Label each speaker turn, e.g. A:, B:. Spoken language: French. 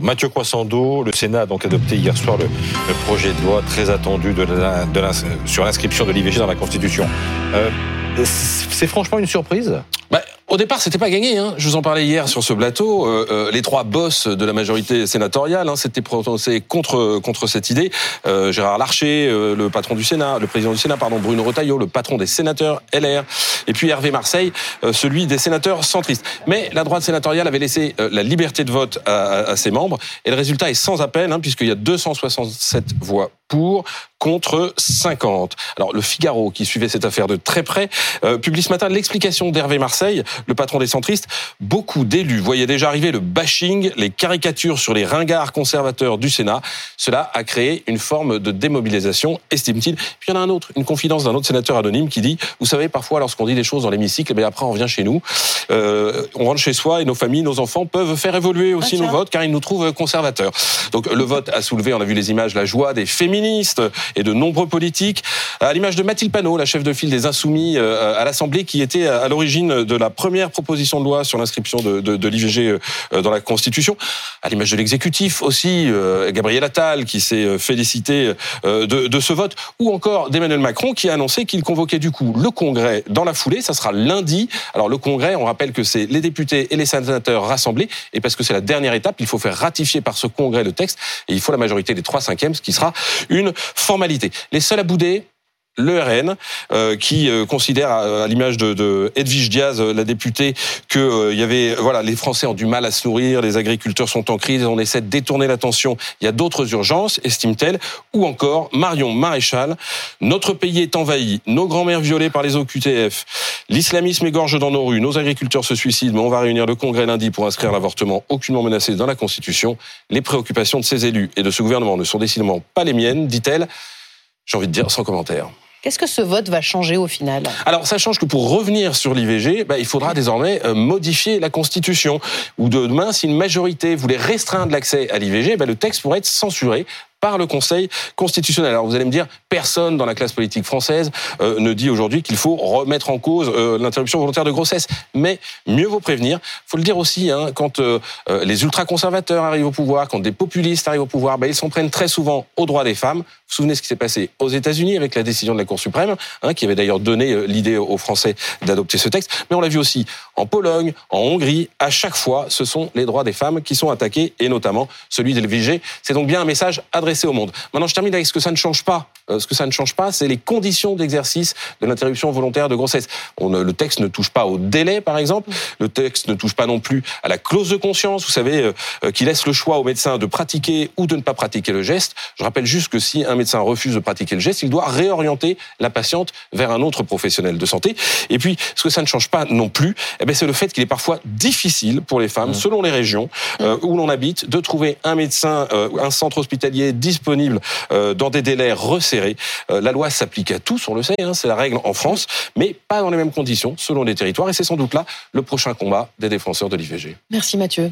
A: Mathieu Croissando, le Sénat a donc adopté hier soir le, projet de loi très attendu sur l'inscription de l'IVG dans la Constitution. Euh, c'est franchement une surprise?
B: Bah, au départ, c'était pas gagné. Hein. Je vous en parlais hier sur ce plateau. Euh, euh, les trois boss de la majorité sénatoriale hein, s'étaient prononcés contre contre cette idée. Euh, Gérard Larcher, euh, le patron du Sénat, le président du Sénat, pardon, Bruno Retailleau, le patron des sénateurs LR, et puis Hervé Marseille, euh, celui des sénateurs centristes. Mais la droite sénatoriale avait laissé la liberté de vote à, à, ses membres, et le résultat est sans appel, hein, puisqu'il y a 267 voix pour contre 50. Alors le Figaro, qui suivait cette affaire de très près, publie ce matin l'explication d'Hervé Marseille le patron des centristes, beaucoup d'élus voyaient déjà arriver le bashing, les caricatures sur les ringards conservateurs du Sénat. Cela a créé une forme de démobilisation, estime-t-il. Puis il y en a un autre, une confidence d'un autre sénateur anonyme qui dit, vous savez, parfois lorsqu'on dit des choses dans l'hémicycle, mais eh après on revient chez nous, euh, on rentre chez soi et nos familles, nos enfants peuvent faire évoluer aussi ah, nos votes car ils nous trouvent conservateurs. Donc le vote a soulevé, on a vu les images, la joie des féministes et de nombreux politiques, à l'image de Mathilde Panot, la chef de file des Insoumis euh, à l'Assemblée, qui était à l'origine de la première proposition de loi sur l'inscription de, de, de l'IVG euh, dans la Constitution, à l'image de l'exécutif aussi, euh, Gabriel Attal qui s'est félicité de, de ce vote, ou encore d'Emmanuel Macron qui a annoncé qu'il convoquait du coup le Congrès dans la foulée. Ça sera lundi. Alors le Congrès, on rappelle que c'est les députés et les sénateurs rassemblés, et parce que c'est la dernière étape, il faut faire ratifier par ce Congrès le texte, et il faut la majorité des trois cinquièmes, ce qui sera une formalité. Les seuls à bouder, le RN, euh, qui euh, considère, à, l'image de, de, Edwige Diaz, euh, la députée, que il y avait, voilà, les Français ont du mal à se nourrir, les agriculteurs sont en crise, on essaie de détourner l'attention. Il y a d'autres urgences, estime-t-elle. Ou encore Marion Maréchal, notre pays est envahi, nos grands-mères violées par les OQTF, l'islamisme égorge dans nos rues, nos agriculteurs se suicident, mais on va réunir le Congrès lundi pour inscrire l'avortement aucunement menacé dans la Constitution. Les préoccupations de ces élus et de ce gouvernement ne sont décidément pas les miennes, dit-elle. J'ai envie de dire sans commentaire.
C: Qu'est-ce que ce vote va changer au final
B: Alors, ça change que pour revenir sur l'IVG, bah, il faudra désormais euh, modifier la Constitution. Ou demain, si une majorité voulait restreindre l'accès à l'IVG, bah, le texte pourrait être censuré par le Conseil constitutionnel. Alors vous allez me dire, personne dans la classe politique française euh, ne dit aujourd'hui qu'il faut remettre en cause euh, l'interruption volontaire de grossesse. Mais mieux vaut prévenir. faut le dire aussi, hein, quand euh, les ultra-conservateurs arrivent au pouvoir, quand des populistes arrivent au pouvoir, bah, ils s'en prennent très souvent aux droits des femmes. Vous vous souvenez ce qui s'est passé aux États-Unis avec la décision de la Cour suprême, hein, qui avait d'ailleurs donné l'idée aux Français d'adopter ce texte. Mais on l'a vu aussi en Pologne, en Hongrie. À chaque fois, ce sont les droits des femmes qui sont attaqués, et notamment celui de l'IVG. C'est donc bien un message adressé Maintenant, je termine avec ce que ça ne change pas. Euh, ce que ça ne change pas, c'est les conditions d'exercice de l'interruption volontaire de grossesse. On, le texte ne touche pas au délai, par exemple. Le texte ne touche pas non plus à la clause de conscience, vous savez, euh, euh, qui laisse le choix au médecin de pratiquer ou de ne pas pratiquer le geste. Je rappelle juste que si un médecin refuse de pratiquer le geste, il doit réorienter la patiente vers un autre professionnel de santé. Et puis, ce que ça ne change pas non plus, eh ben, c'est le fait qu'il est parfois difficile pour les femmes, mmh. selon les régions où l'on habite, de trouver un médecin, un centre hospitalier disponible euh, dans des délais resserrés. Euh, la loi s'applique à tous, on le sait, hein, c'est la règle en France, mais pas dans les mêmes conditions selon les territoires. Et c'est sans doute là le prochain combat des défenseurs de l'IVG.
C: Merci Mathieu.